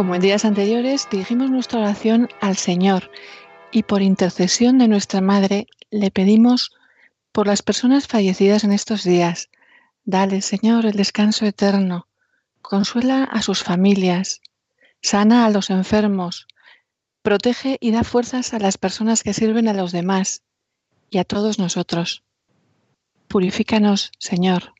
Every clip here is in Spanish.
Como en días anteriores, dirigimos nuestra oración al Señor y por intercesión de nuestra Madre le pedimos por las personas fallecidas en estos días. Dale, Señor, el descanso eterno. Consuela a sus familias. Sana a los enfermos. Protege y da fuerzas a las personas que sirven a los demás y a todos nosotros. Purifícanos, Señor.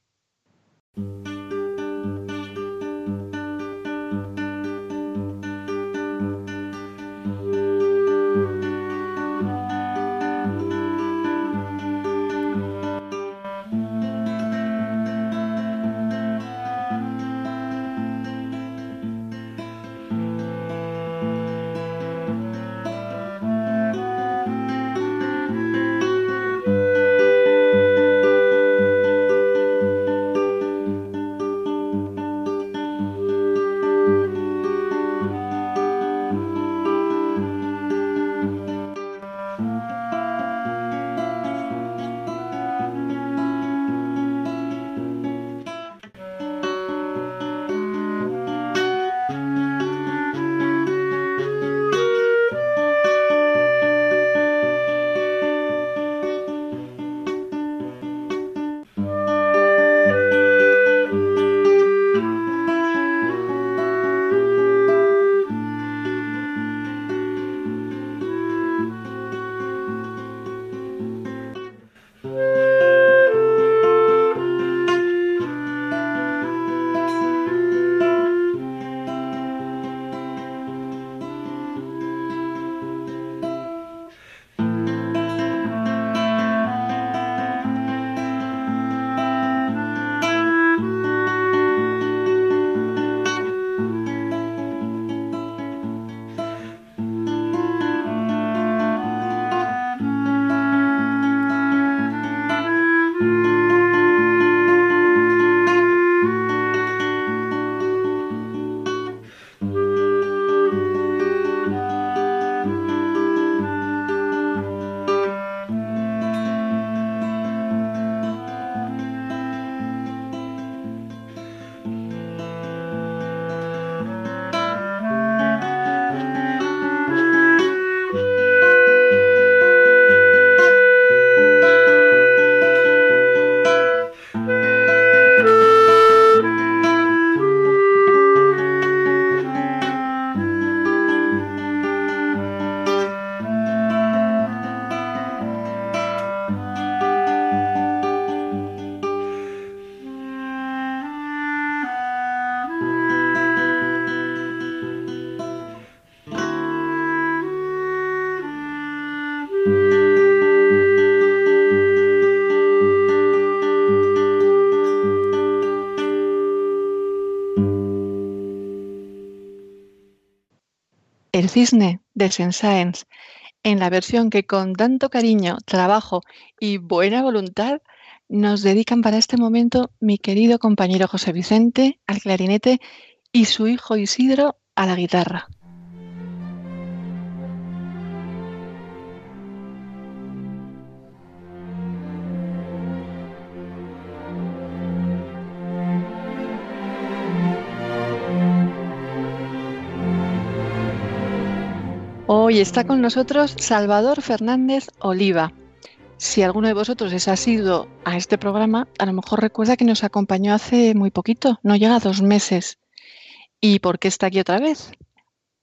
Cisne de Saint en la versión que con tanto cariño, trabajo y buena voluntad nos dedican para este momento mi querido compañero José Vicente al clarinete y su hijo Isidro a la guitarra. Hoy está con nosotros Salvador Fernández Oliva. Si alguno de vosotros es asiduo a este programa, a lo mejor recuerda que nos acompañó hace muy poquito, no llega a dos meses. ¿Y por qué está aquí otra vez?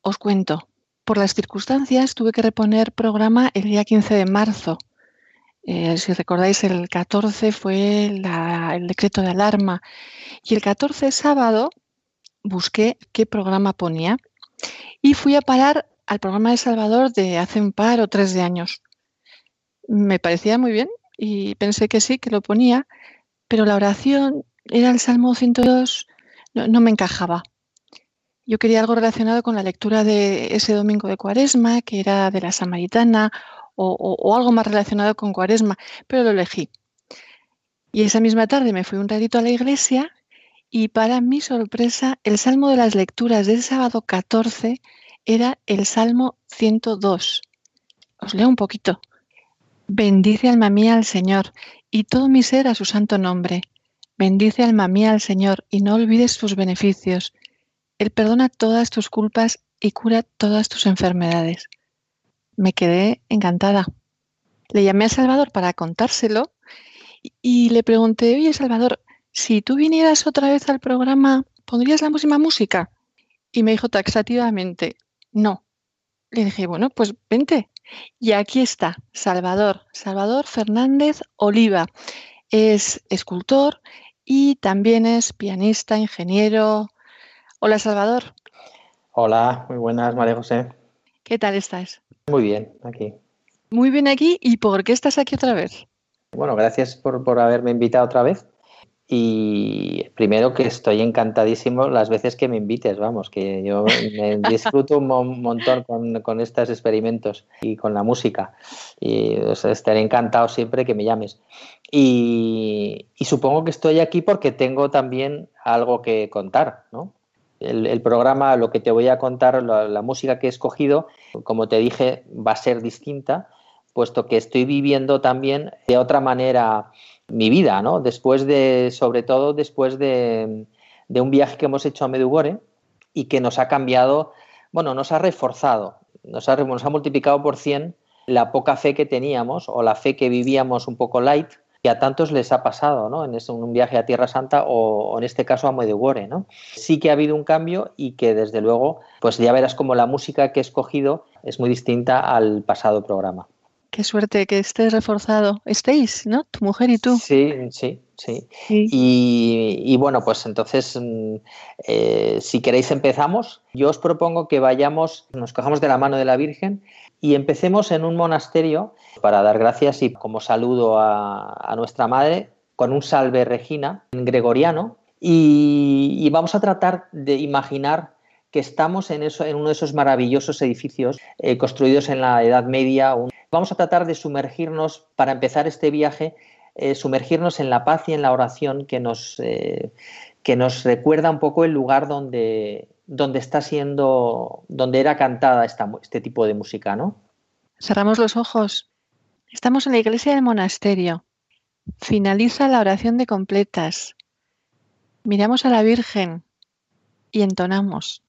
Os cuento. Por las circunstancias tuve que reponer programa el día 15 de marzo. Eh, si recordáis, el 14 fue el decreto de alarma y el 14 sábado busqué qué programa ponía y fui a parar al programa de Salvador de hace un par o tres de años. Me parecía muy bien y pensé que sí, que lo ponía, pero la oración era el Salmo 102, no, no me encajaba. Yo quería algo relacionado con la lectura de ese domingo de Cuaresma, que era de la Samaritana, o, algo más relacionado con Cuaresma, pero lo elegí. Y esa misma tarde me fui un ratito a la iglesia y para mi sorpresa, el salmo de las lecturas del sábado 14 era el Salmo 102. Os leo un poquito. Bendice alma mía al Señor y todo mi ser a su santo nombre. Bendice alma mía al Señor y no olvides sus beneficios. Él perdona todas tus culpas y cura todas tus enfermedades. Me quedé encantada. Le llamé a Salvador para contárselo y le pregunté, oye Salvador, si tú vinieras otra vez al programa, ¿pondrías la misma música? Y me dijo taxativamente, no. Le dije, bueno, pues vente. Y aquí está, Salvador, Salvador Fernández Oliva. Es escultor y también es pianista, ingeniero. Hola, Salvador. Hola, muy buenas, María José. ¿Qué tal estás? Muy bien, aquí. Muy bien aquí. ¿Y por qué estás aquí otra vez? Bueno, gracias por, por haberme invitado otra vez. Y primero que estoy encantadísimo las veces que me invites, vamos, que yo me disfruto un montón con, con, estos experimentos y con la música. Y o sea, estaré encantado siempre que me llames. Y, y, supongo que estoy aquí porque tengo también algo que contar, ¿no? El, el programa, lo que te voy a contar, la, la música que he escogido, como te dije, va a ser distinta, puesto que estoy viviendo también de otra manera mi vida, ¿no? Después de, sobre todo después de, un viaje que hemos hecho a Medugore y que nos ha cambiado, bueno, nos ha reforzado, nos ha, nos ha multiplicado por 100 la poca fe que teníamos o la fe que vivíamos un poco light, que a tantos les ha pasado, ¿no? En ese, un viaje a Tierra Santa o, o, en este caso a Medugore, ¿no? Sí que ha habido un cambio y que desde luego, pues ya verás como la música que he escogido es muy distinta al pasado programa. Qué suerte que estés reforzado. Estéis, ¿no? Tu mujer y tú. Sí, sí, sí. sí. Y, y, bueno, pues entonces, eh, si queréis empezamos. Yo os propongo que vayamos, nos cojamos de la mano de la Virgen y empecemos en un monasterio para dar gracias y como saludo a, a nuestra madre con un salve Regina en gregoriano y, y vamos a tratar de imaginar que estamos en, eso, en uno de esos maravillosos edificios eh, construidos en la Edad Media. Vamos a tratar de sumergirnos, para empezar este viaje, eh, sumergirnos en la paz y en la oración que nos, eh, que nos recuerda un poco el lugar donde, donde está siendo, donde era cantada esta, este tipo de música, ¿no? Cerramos los ojos. Estamos en la iglesia del monasterio. Finaliza la oración de completas. Miramos a la Virgen y entonamos.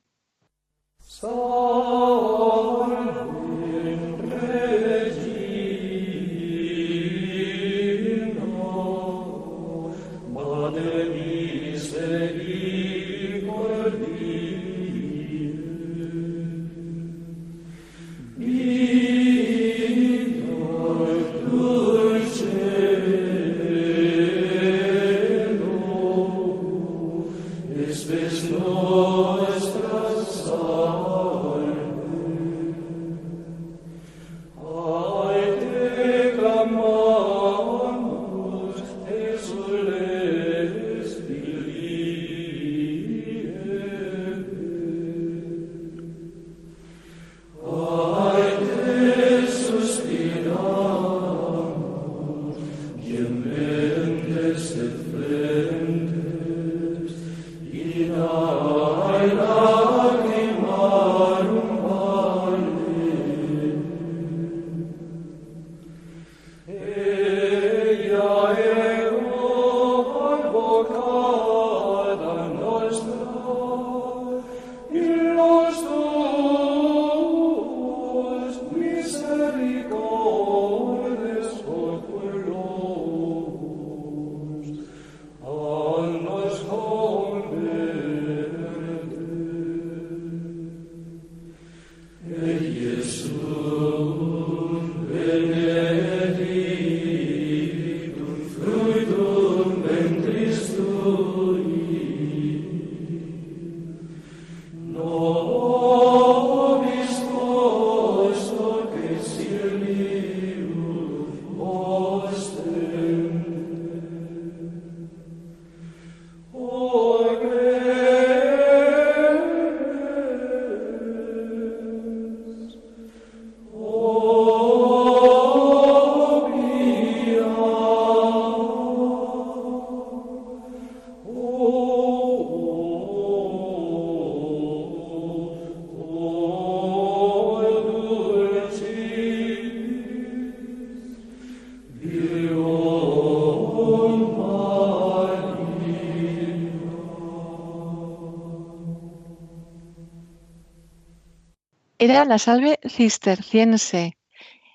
Era la salve cisterciense.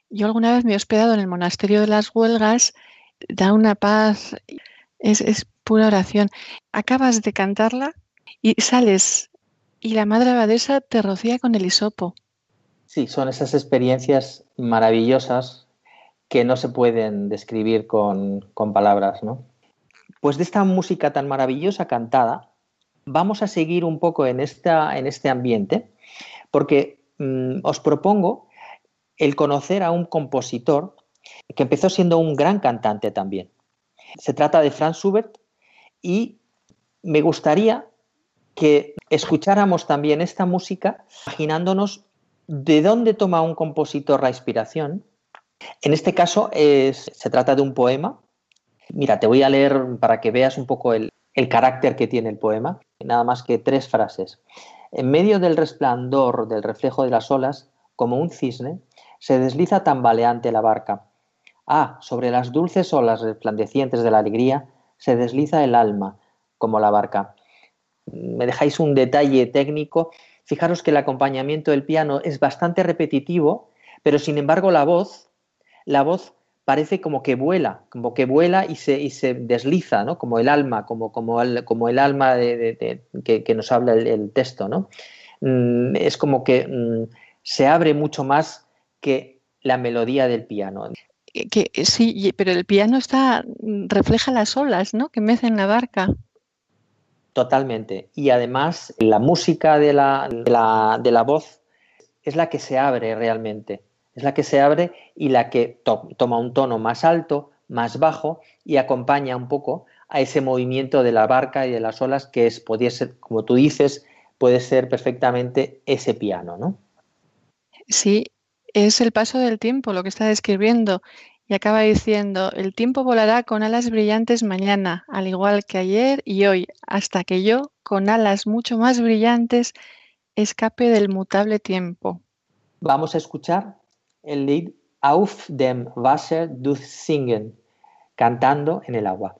Yo alguna vez me he hospedado en el monasterio de las Huelgas, da una paz, es, es pura oración. Acabas de cantarla y sales y la madre abadesa te rocía con el hisopo. Sí, son esas experiencias maravillosas que no se pueden describir con, con palabras, ¿no? Pues de esta música tan maravillosa cantada, vamos a seguir un poco en, esta, en este ambiente, porque mm, os propongo el conocer a un compositor que empezó siendo un gran cantante también. Se trata de Franz Schubert y me gustaría que escucháramos también esta música imaginándonos de dónde toma un compositor la inspiración. En este caso se trata de un poema. Mira, te voy a leer para que veas un poco el, el carácter que tiene el poema, nada más que tres frases. En medio del resplandor del reflejo de las olas, como un cisne, se desliza tambaleante la barca. Ah, sobre las dulces olas resplandecientes de la alegría, se desliza el alma, como la barca. Me dejáis un detalle técnico. Fijaros que el acompañamiento del piano es bastante repetitivo, pero sin embargo la voz, la voz parece como que vuela, como que vuela y se, y se desliza, ¿no? Como el alma, como, como, el, como el alma de, que, nos habla el, texto, ¿no? Mm, es como que mm, se abre mucho más que la melodía del piano. Que, sí, pero el piano está refleja las olas, ¿no? Que mecen la barca. Totalmente. Y además la música de la, de la, de la voz es la que se abre realmente es la que se abre y la que toma un tono más alto, más bajo y acompaña un poco a ese movimiento de la barca y de las olas que es, podría ser, como tú dices, puede ser perfectamente ese piano, ¿no? Sí, es el paso del tiempo lo que está describiendo y acaba diciendo, el tiempo volará con alas brillantes mañana, al igual que ayer y hoy, hasta que yo, con alas mucho más brillantes, escape del mutable tiempo. Vamos a escuchar el Lied Auf dem Wasser durchsingen, cantando en el agua.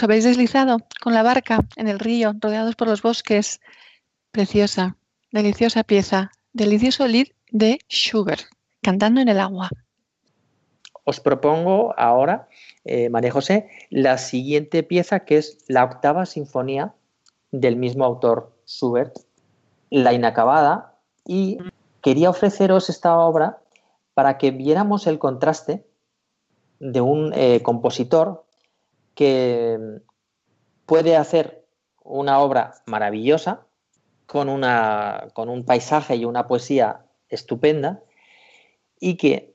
Os habéis deslizado con la barca en el río, rodeados por los bosques. Preciosa, deliciosa pieza, delicioso lead de Schubert, cantando en el agua. Os propongo ahora, eh, María José, la siguiente pieza que es la octava sinfonía del mismo autor Schubert, la inacabada, y quería ofreceros esta obra para que viéramos el contraste de un eh, compositor que puede hacer una obra maravillosa con, una, con un paisaje y una poesía estupenda y que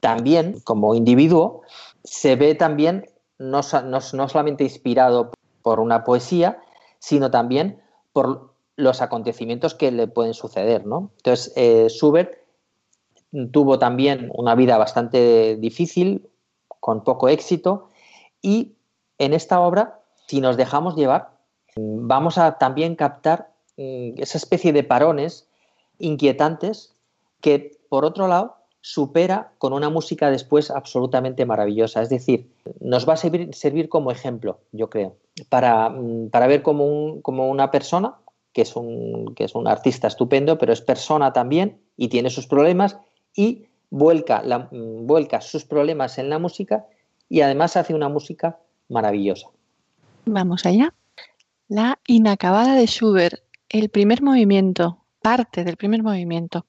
también como individuo se ve también no, solamente inspirado por una poesía, sino también por los acontecimientos que le pueden suceder. Entonces, eh, Schubert tuvo también una vida bastante difícil, con poco éxito, y en esta obra, si nos dejamos llevar, vamos a también captar mm, esa especie de parones inquietantes que, por otro lado, supera con una música después absolutamente maravillosa. Es decir, nos va a servir, como ejemplo, yo creo, para, mm, ver cómo, una persona, que es un, que es un artista estupendo, pero es persona también y tiene sus problemas, y vuelca, mm, vuelca sus problemas en la música y además hace una música maravillosa. Vamos allá. La inacabada de Schubert, el primer movimiento, parte del primer movimiento.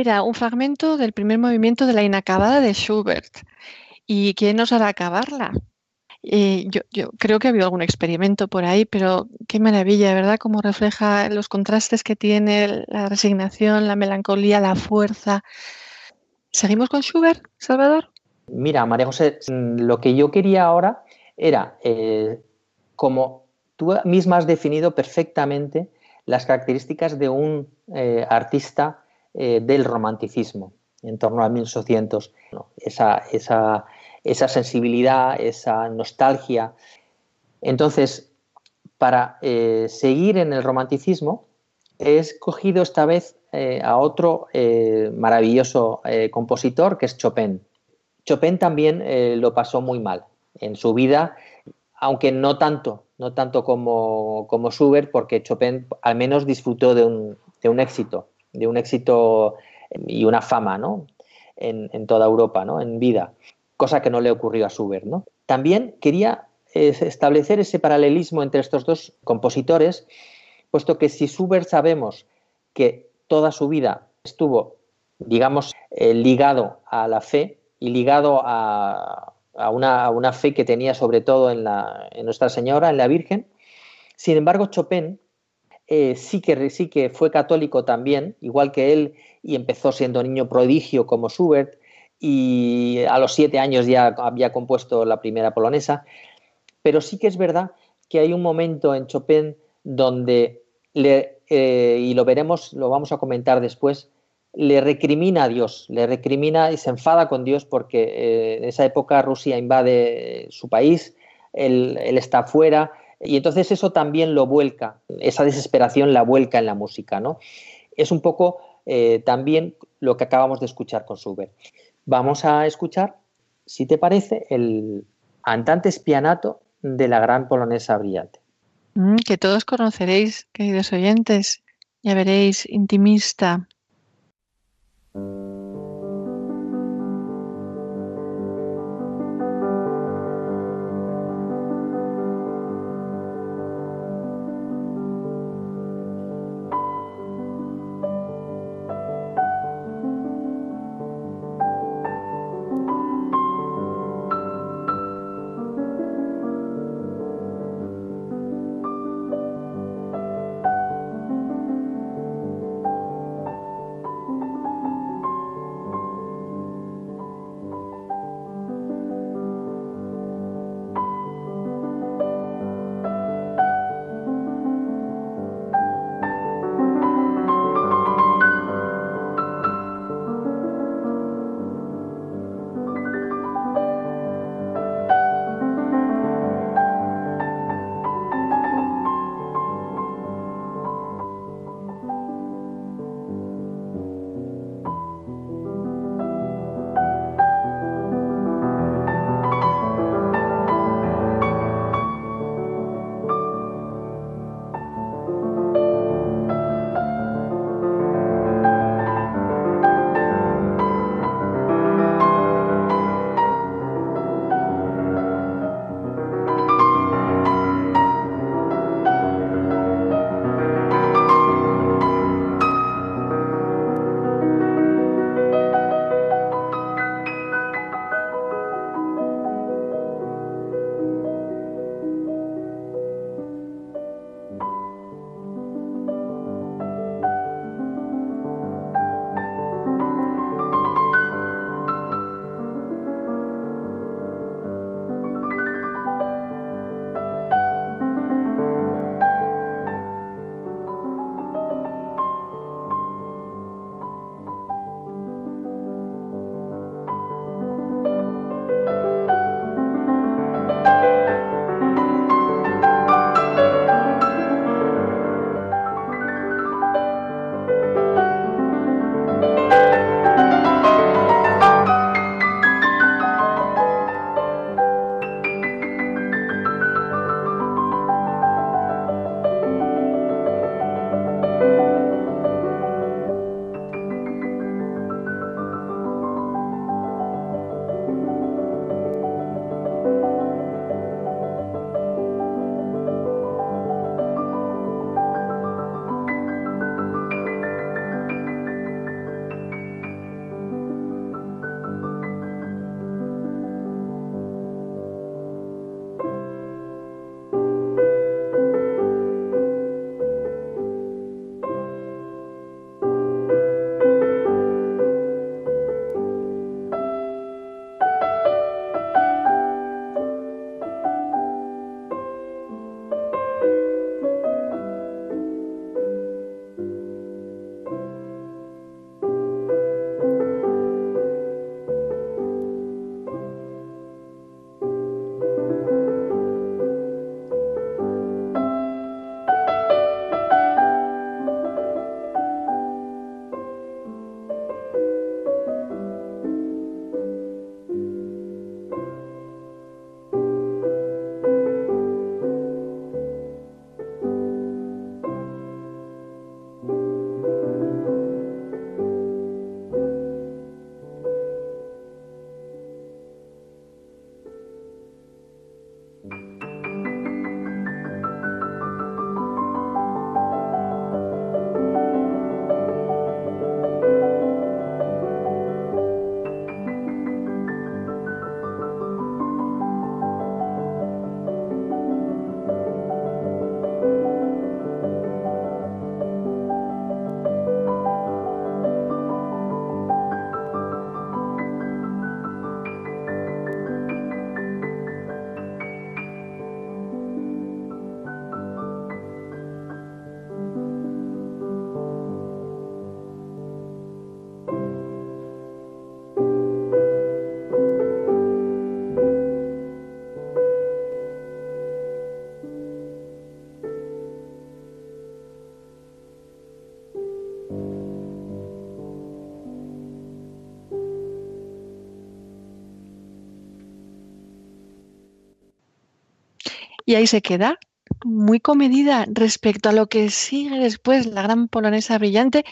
Era un fragmento del primer movimiento de la inacabada de Schubert. ¿Y quién nos hará acabarla? Eh, yo, creo que ha habido algún experimento por ahí, pero qué maravilla, ¿verdad? Cómo refleja los contrastes que tiene la resignación, la melancolía, la fuerza. ¿Seguimos con Schubert, Salvador? Mira, María José, mm, lo que yo quería ahora era, eh, como tú misma has definido perfectamente las características de un eh, artista eh, del romanticismo en torno a 1800. Esa, esa, esa, sensibilidad, esa nostalgia. Entonces, para seguir en el romanticismo, he escogido esta vez a otro maravilloso compositor que es Chopin. Chopin también lo pasó muy mal en su vida, aunque no tanto, no tanto como, como Schubert, porque Chopin al menos disfrutó de un, de un éxito, de un éxito y una fama, ¿no? En, en, toda Europa, ¿no? En vida, cosa que no le ocurrió a Schubert, ¿no? También quería eh, establecer ese paralelismo entre estos dos compositores, puesto que si Schubert sabemos que toda su vida estuvo, digamos, eh, ligado a la fe y ligado a, a una, fe que tenía sobre todo en, la, en, Nuestra Señora, en la Virgen. Sin embargo, Chopin eh, sí, que, sí que fue católico también, igual que él, y empezó siendo niño prodigio como Schubert, y a los siete años ya había compuesto la primera polonesa. Pero sí que es verdad que hay un momento en Chopin donde, le, eh, y lo veremos, lo vamos a comentar después, le recrimina a Dios, le recrimina y se enfada con Dios porque eh, en esa época Rusia invade su país, él, está fuera y entonces eso también lo vuelca, esa desesperación la vuelca en la música, ¿no? Es un poco eh, también lo que acabamos de escuchar con Schubert. Vamos a escuchar, si te parece, el andante spianato de la gran polonesa brillante. Mm, que todos conoceréis, queridos oyentes, ya veréis, intimista, Y ahí se queda, muy comedida respecto a lo que sigue después, la gran polonesa brillante,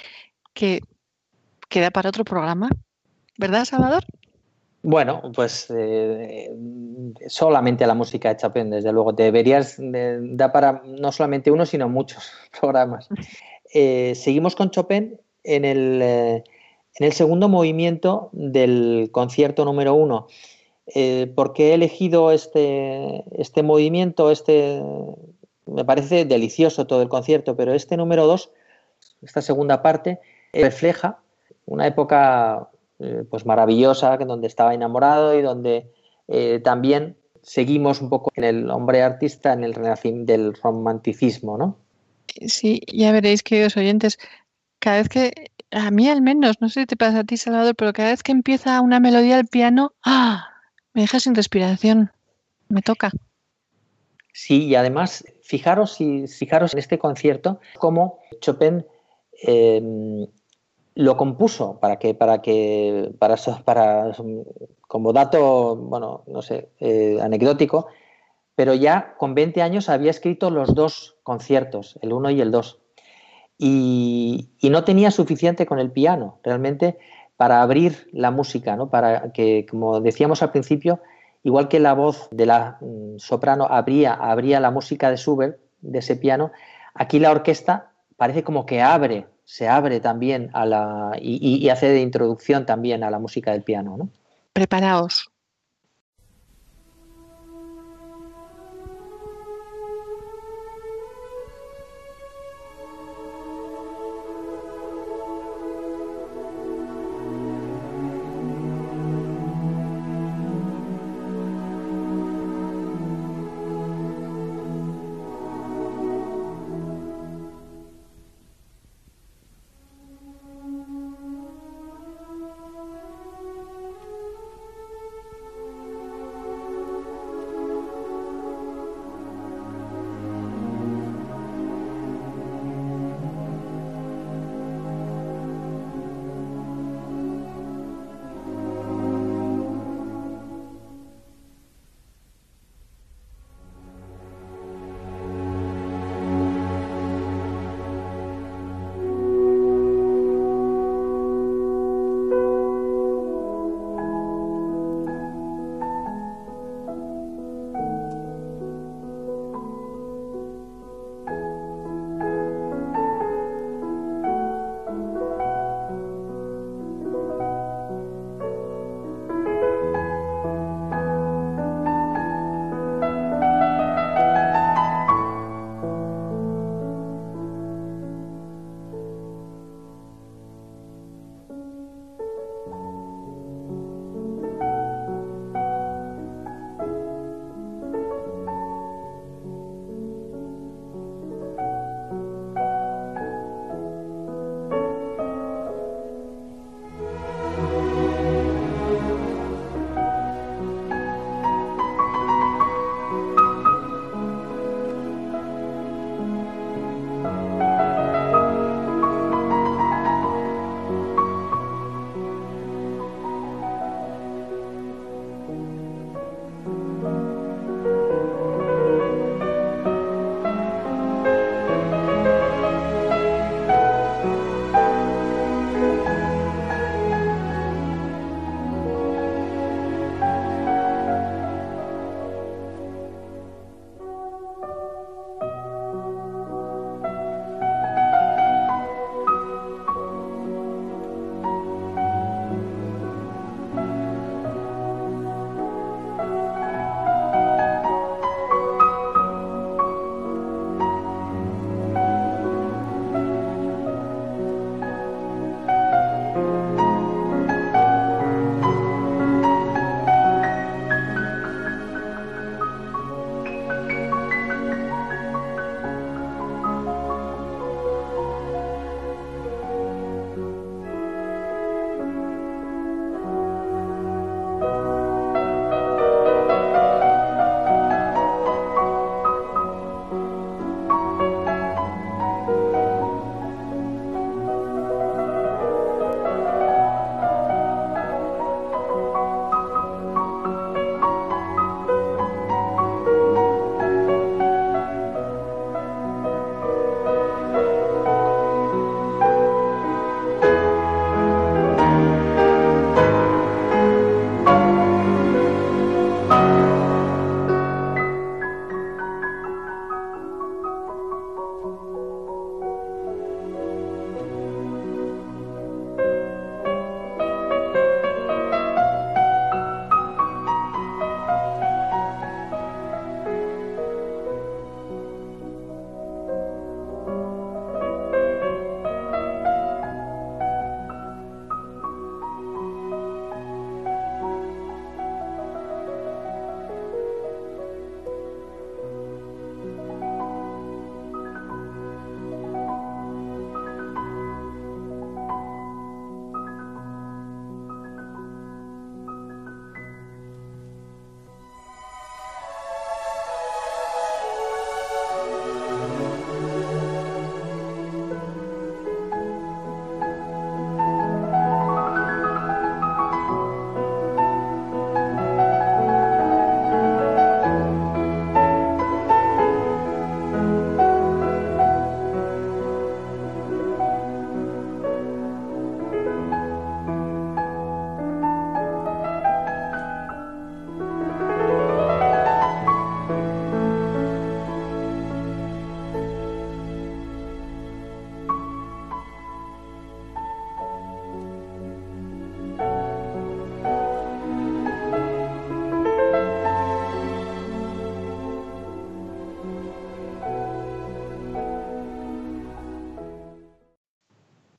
que queda para otro programa. ¿Verdad, Salvador? Bueno, pues eh, solamente la música de Chopin, desde luego. Deberías dar para no solamente uno, sino muchos programas. Eh, seguimos con Chopin en el, eh, en el, segundo movimiento del concierto número uno. ¿Por qué he elegido este, este movimiento? Este, me parece delicioso todo el concierto, pero este número dos, esta segunda parte, refleja una época eh, pues maravillosa, donde estaba enamorado y donde eh, también seguimos un poco en el hombre artista, en el renacimiento del romanticismo, ¿no? Sí, ya veréis, queridos oyentes, cada vez que, a mí al menos, no sé si te pasa a ti, Salvador, pero cada vez que empieza una melodía al piano, ¡ah! Me deja sin respiración, me toca. Sí, y además, fijaros, fijaros en este concierto, cómo Chopin eh, lo compuso para que, para que, para, para como dato, bueno, no sé, eh, anecdótico, pero ya con 20 años había escrito los dos conciertos, el uno y el dos. Y, no tenía suficiente con el piano, realmente, para abrir la música, ¿no? Para que, como decíamos al principio, igual que la voz de la mm, soprano abría, abría la música de Schubert, de ese piano, aquí la orquesta parece como que abre se abre también a la y, hace de introducción también a la música del piano. ¿no? Preparaos.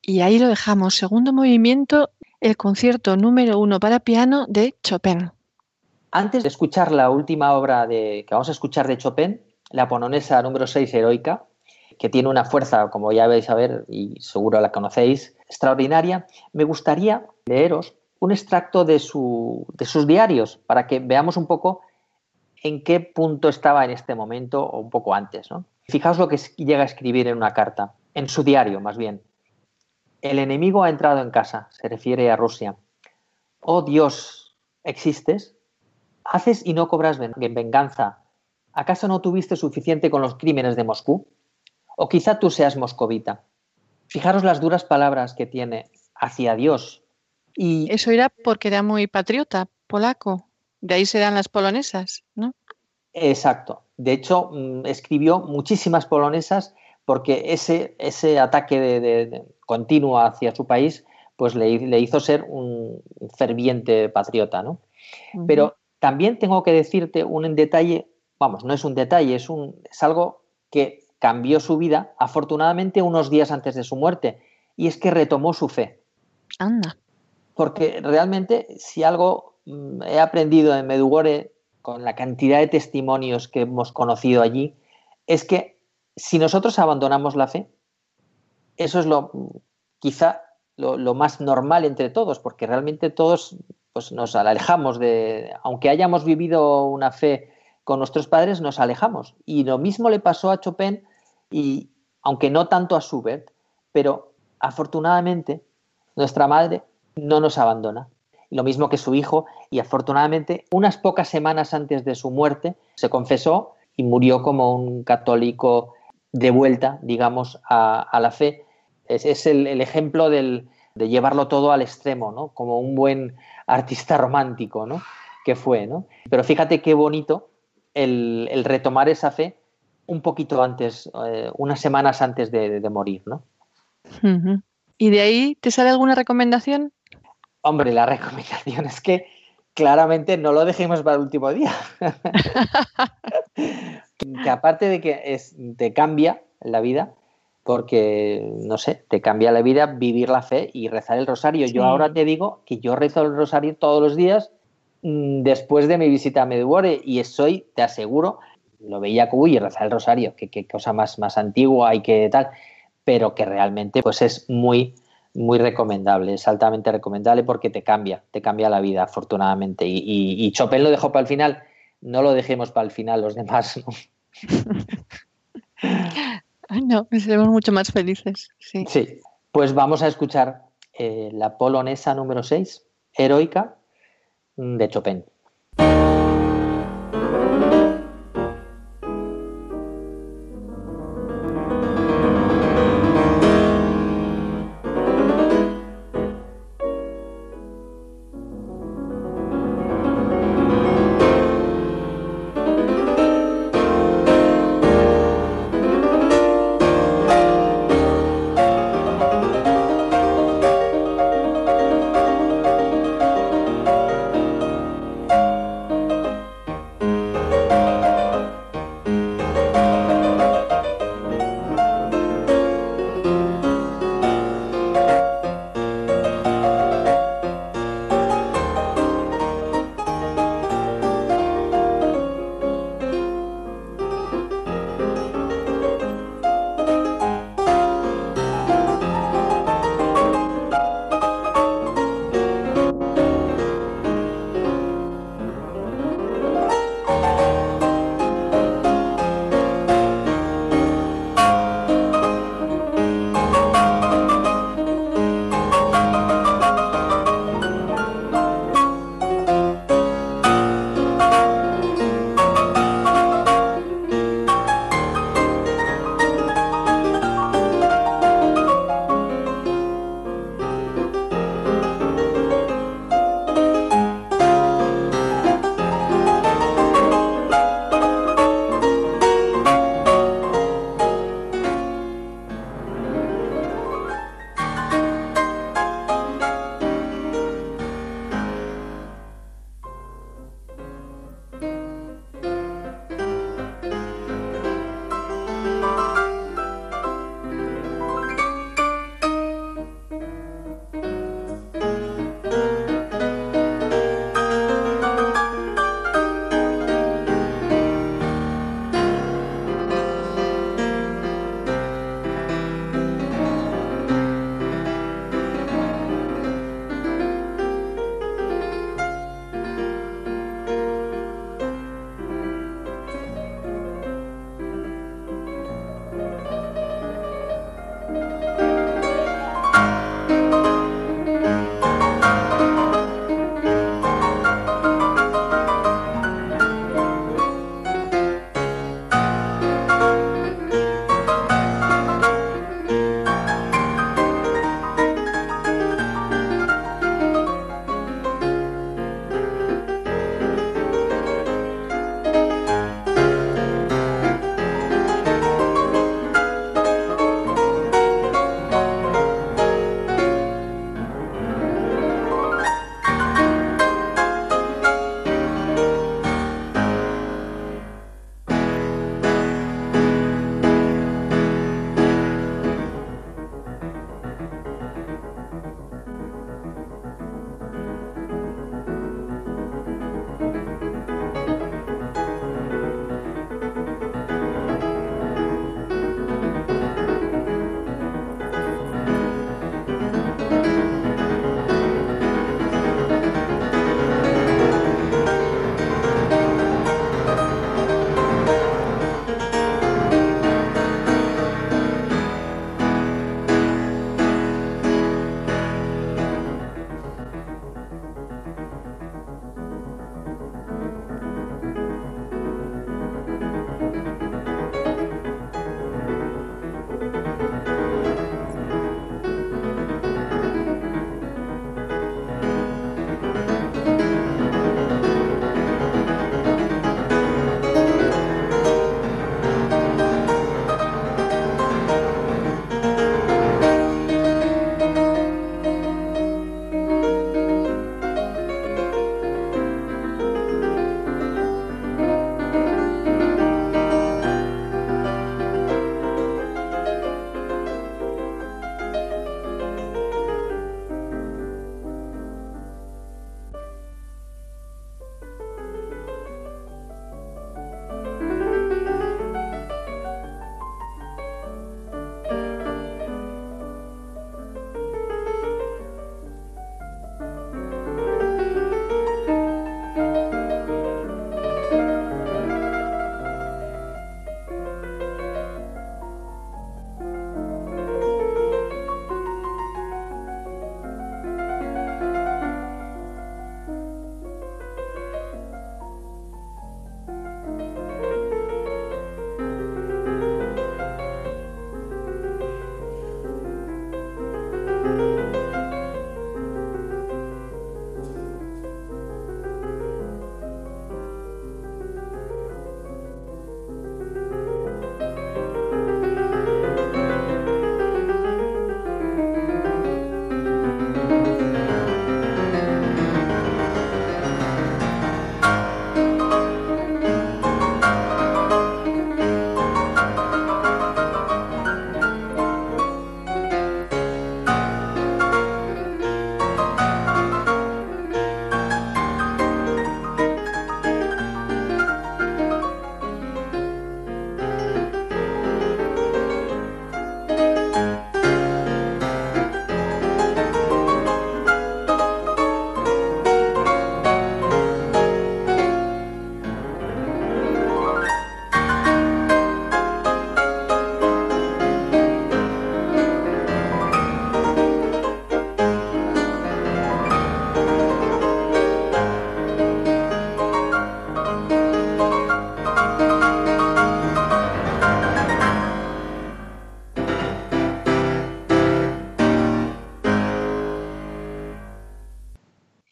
Y ahí lo dejamos. Segundo movimiento, el concierto número uno para piano de Chopin. Antes de escuchar la última obra de, que vamos a escuchar de Chopin, la polonesa número 6, Heroica, que tiene una fuerza, como ya vais a ver, y seguro la conocéis, extraordinaria, me gustaría leeros un extracto de, su, de sus diarios para que veamos un poco en qué punto estaba en este momento o un poco antes. ¿no? Fijaos lo que llega a escribir en una carta, en su diario más bien. El enemigo ha entrado en casa, se refiere a Rusia. Oh Dios, ¿existes? ¿Haces y no cobras venganza? ¿Acaso no tuviste suficiente con los crímenes de Moscú? O quizá tú seas moscovita. Fijaros las duras palabras que tiene hacia Dios. Y eso era porque era muy patriota, polaco. De ahí se dan las polonesas, ¿no? Exacto. De hecho, mm, escribió muchísimas polonesas porque ese, ese ataque de, continuo hacia su país pues le, hizo ser un ferviente patriota, ¿no? Pero también tengo que decirte un detalle, vamos, no es un detalle, es, un, es algo que cambió su vida, afortunadamente unos días antes de su muerte, y es que retomó su fe. Anda. Porque realmente, si algo mm, he aprendido en Medugore, con la cantidad de testimonios que hemos conocido allí, es que si nosotros abandonamos la fe, eso es lo quizá lo más normal entre todos, porque realmente todos pues nos alejamos de, aunque hayamos vivido una fe con nuestros padres, nos alejamos. Y lo mismo le pasó a Chopin, y aunque no tanto a Schubert, pero afortunadamente nuestra madre no nos abandona. Lo mismo que su hijo, y afortunadamente unas pocas semanas antes de su muerte se confesó y murió como un católico de vuelta, digamos, a, la fe. Es, el, ejemplo de llevarlo todo al extremo, ¿no? Como un buen artista romántico, ¿no? Que fue, ¿no? Pero fíjate qué bonito el, retomar esa fe un poquito antes, eh, unas semanas antes de, morir, ¿no? ¿Y de ahí te sale alguna recomendación? Hombre, la recomendación es que claramente no lo dejemos para el último día. que aparte de que es, te cambia la vida, porque, no sé, te cambia la vida vivir la fe y rezar el rosario. Yo ahora te digo que yo rezo el rosario todos los días mm, después de mi visita a Medjugorje y soy, te aseguro, lo veía como, y rezar el rosario, qué cosa más, más antigua y que tal, pero que realmente pues es muy, muy recomendable, es altamente recomendable porque te cambia, te cambia la vida, afortunadamente. Y, y, Chopin lo dejó para el final, no lo dejemos para el final los demás. no, seremos mucho más felices. Sí. sí. Pues vamos a escuchar eh, la polonesa número 6, Heroica, de Chopin.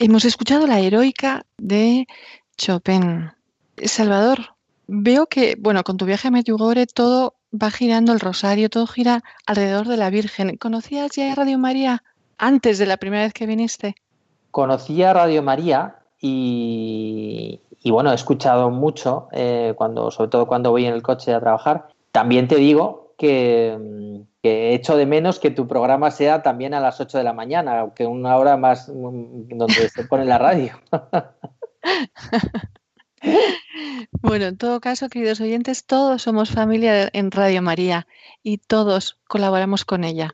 Hemos escuchado la heroica de Chopin. Salvador, veo que, bueno, con tu viaje a Medjugorje todo va girando el rosario, todo gira alrededor de la Virgen. ¿Conocías ya Radio María antes de la primera vez que viniste? Conocía Radio María y, bueno, he escuchado mucho, eh, cuando, sobre todo cuando voy en el coche a trabajar. También te digo que, que echo de menos que tu programa sea también a las 8 de la mañana, aunque una hora más mm, donde se pone la radio. Bueno, en todo caso, queridos oyentes, todos somos familia en Radio María y todos colaboramos con ella.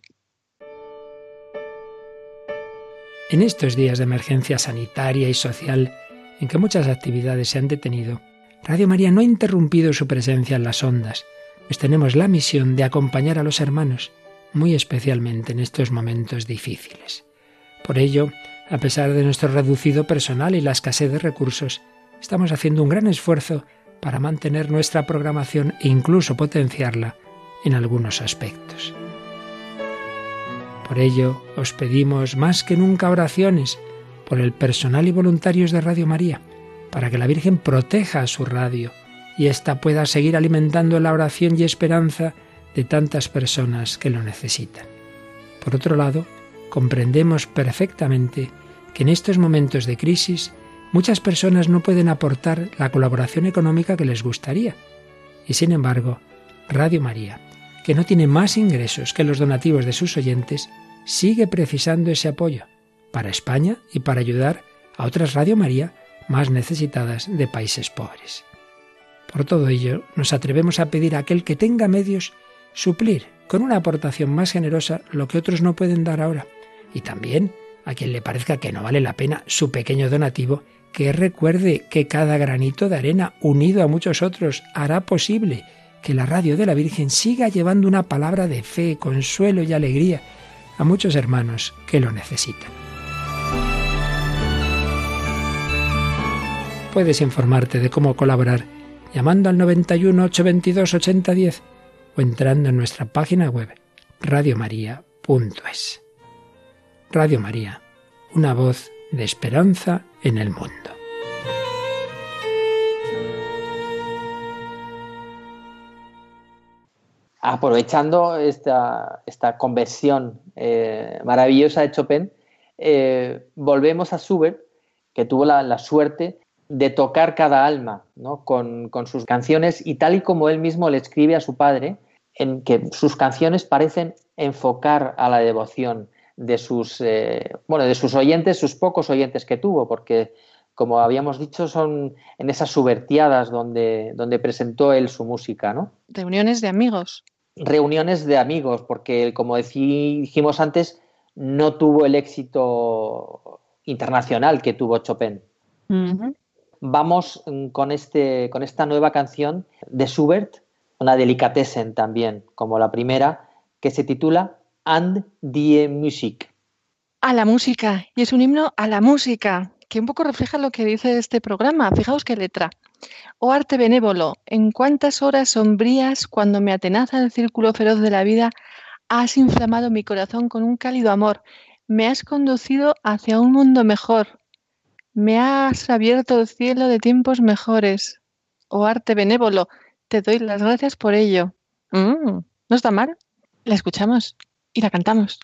En estos días de emergencia sanitaria y social, en que muchas actividades se han detenido, Radio María no ha interrumpido su presencia en las ondas, pues tenemos la misión de acompañar a los hermanos, muy especialmente en estos momentos difíciles. Por ello, a pesar de nuestro reducido personal y la escasez de recursos, estamos haciendo un gran esfuerzo para mantener nuestra programación e incluso potenciarla en algunos aspectos. Por ello, os pedimos más que nunca oraciones por el personal y voluntarios de Radio María, para que la Virgen proteja a su radio y ésta pueda seguir alimentando la oración y esperanza de tantas personas que lo necesitan. Por otro lado, comprendemos perfectamente que en estos momentos de crisis muchas personas no pueden aportar la colaboración económica que les gustaría. Y sin embargo, Radio María, que no tiene más ingresos que los donativos de sus oyentes, sigue precisando ese apoyo para España y para ayudar a otras Radio María más necesitadas de países pobres. Por todo ello, nos atrevemos a pedir a aquel que tenga medios suplir con una aportación más generosa lo que otros no pueden dar ahora. Y también a quien le parezca que no vale la pena su pequeño donativo, que recuerde que cada granito de arena unido a muchos otros hará posible que la radio de la Virgen siga llevando una palabra de fe, consuelo y alegría a muchos hermanos que lo necesitan. Puedes informarte de cómo colaborar llamando al 91 822 8010 o entrando en nuestra página web radiomaria.es. Radio María, una voz de esperanza en el mundo. Aprovechando esta, esta conversión eh, maravillosa de Chopin, eh, volvemos a Schubert, que tuvo la, la suerte de tocar cada alma ¿no? con, sus canciones y tal y como él mismo le escribe a su padre, en que sus canciones parecen enfocar a la devoción de sus, eh, bueno, de sus oyentes, sus pocos oyentes que tuvo, porque como habíamos dicho, son en esas subvertiadas donde, donde presentó él su música, ¿no? Reuniones de amigos. Reuniones de amigos, porque como dijimos antes, no tuvo el éxito internacional que tuvo Chopin vamos mm, con, este, con esta nueva canción de Schubert, una delicatessen también, como la primera, que se titula And die Musik. A la música, y es un himno a la música, que un poco refleja lo que dice este programa. Fijaos qué letra. Oh arte benévolo, en cuántas horas sombrías, cuando me atenaza el círculo feroz de la vida, has inflamado mi corazón con un cálido amor, me has conducido hacia un mundo mejor, me has abierto el cielo de tiempos mejores. Oh arte benévolo, te doy las gracias por ello. Mm, no está mal. La escuchamos y la cantamos.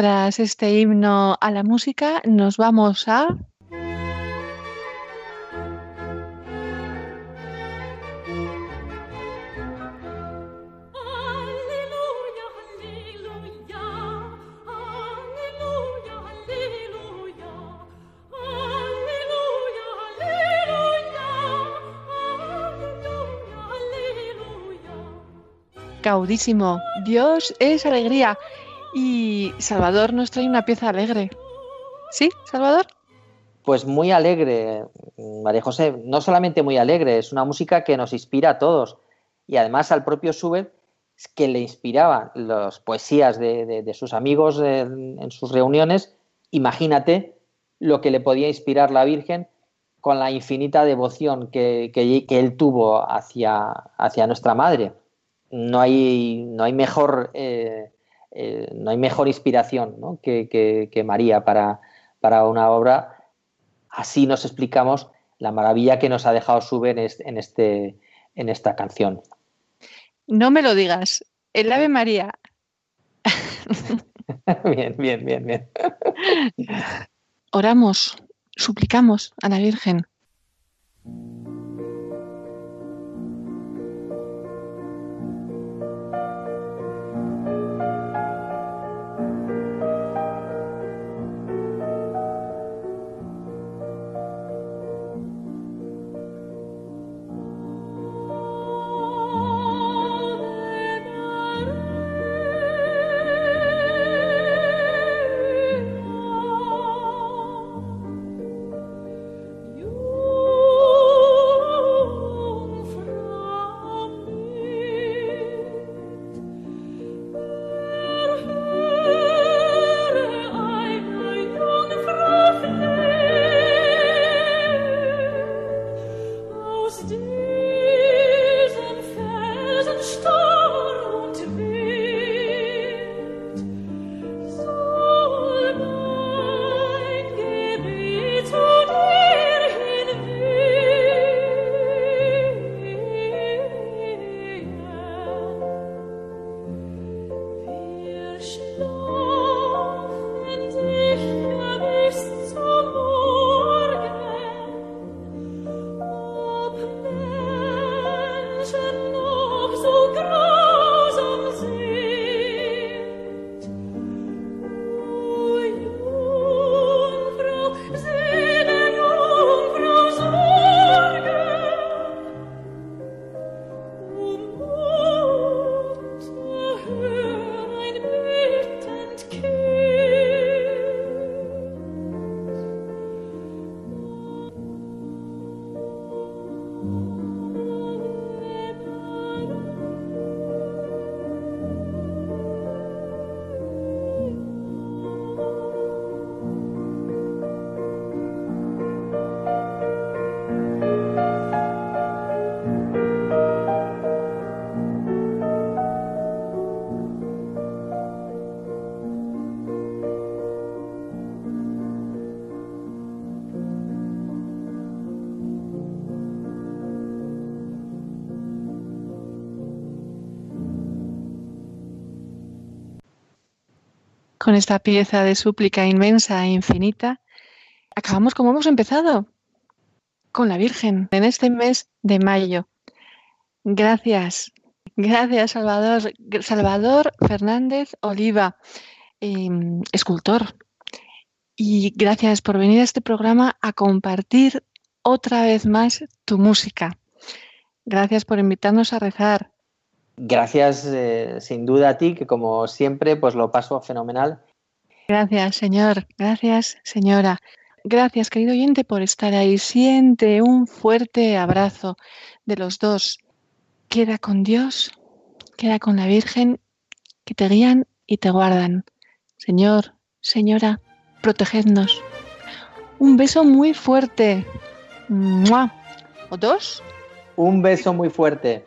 Tras este himno a la música, nos vamos a Caudísimo. Dios es alegría. Y Salvador nos trae una pieza alegre. ¿Sí, Salvador? Pues muy alegre, María José. No solamente muy alegre, es una música que nos inspira a todos. Y además al propio Schubert, que le inspiraba las poesías de, sus amigos en sus reuniones. Imagínate lo que le podía inspirar la Virgen con la infinita devoción que, que él tuvo hacia, hacia nuestra Madre no hay, no hay mejor eh, eh, no hay mejor inspiración que, María para, para, una obra. Así nos explicamos la maravilla que nos ha dejado Sube en, este, en esta canción. No me lo digas. El Ave María. bien, bien, bien, bien. Oramos, suplicamos a la Virgen. Con esta pieza de súplica inmensa e infinita, acabamos como hemos empezado, con la Virgen, en este mes de mayo. Gracias, gracias Salvador, Salvador Fernández Oliva, em, escultor. Y gracias por venir a este programa a compartir otra vez más tu música. Gracias por invitarnos a rezar. Gracias, eh, sin duda, a ti, que como siempre, pues lo paso fenomenal. Gracias, señor. Gracias, señora. Gracias, querido oyente, por estar ahí. Siente un fuerte abrazo de los dos. Queda con Dios, queda con la Virgen, que te guían y te guardan. Señor, señora, protegednos. Un beso muy fuerte. ¿O dos? Un beso muy fuerte.